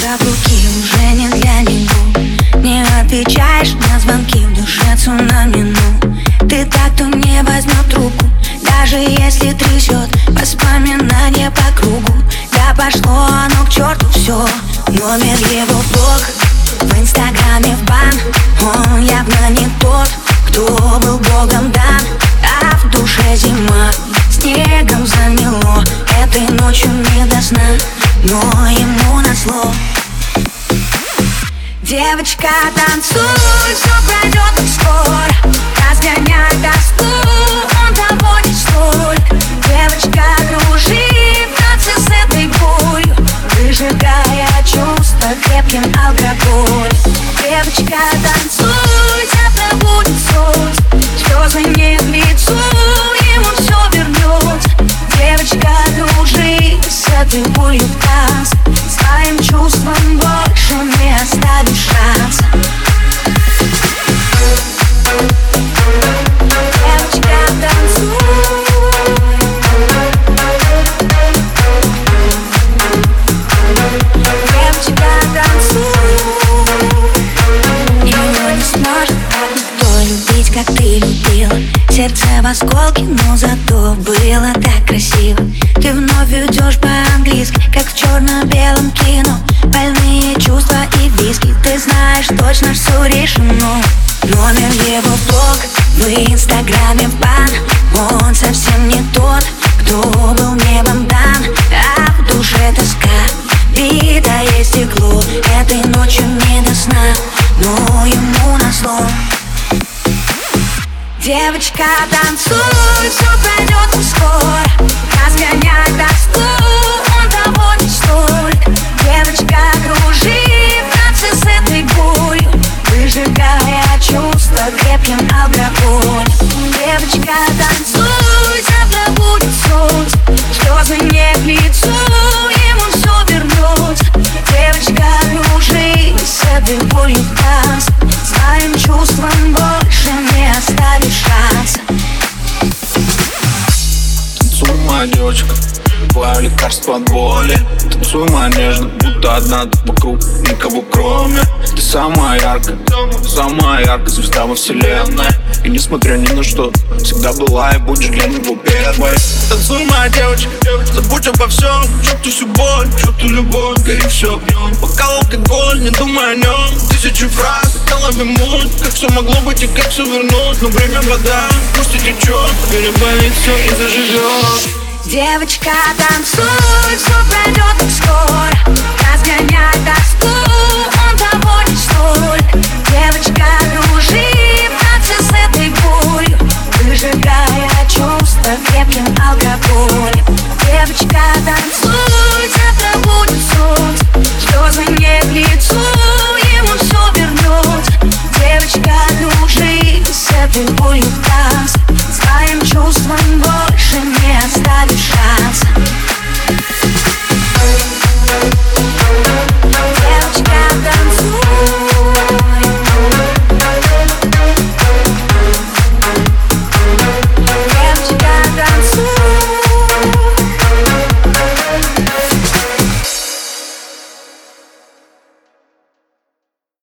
как руки уже не для него. Не отвечаешь на звонки в душе цунами Ну, ты так, кто не возьмет трубку Даже если трясет воспоминания по кругу. Да пошло оно к черту все Номер его блог. В инстаграме в бан Он явно не тот, кто был богом дан. А в душе Девочка, танцуй, все пройдет скоро. Разгоняй тоску, зато было так красиво. Ты вновь идешь по-английски, как в черно-белом кино. Больные чувства и виски, ты знаешь точно, все решено. Номер его блог в инстаграме бан Он совсем не тот, кто был небом дан. А в душе тоска, битое стекло. Этой ночью не до сна, но ему назло Девочка, танцуй, все пройдет скоро Разгоняй тоску, он не стоит. Девочка, кружи в танце с этой болью Выжигая чувства крепким алкоголем Девочка, танцуй, завтра будет солнце. Слезы не в лицо, ему все вернется Девочка, кружи с этой болью в танце моя девочка, твое лекарство от боли Танцуй, моя нежно, будто одна тут вокруг. Никого кроме. Ты самая яркая, самая яркая звезда во вселенной. И несмотря ни на что, всегда была и будешь для него первой. Танцуй, моя девочка, забудь обо всем. Чувствуй всю боль, чувствуй любовь, гори все огнем Пока алкоголь, не думай о нем Тысячи фраз, в голове муть Как все могло быть и как все вернуть Но время вода, пусть и течет Переболит все и заживет Девочка, танцуй, все пройдет скоро Разгоняй тоску, он того не столь Девочка, дружи, танцы с этой болью Выжигая чувства крепким алкоголем. Девочка, танцуй.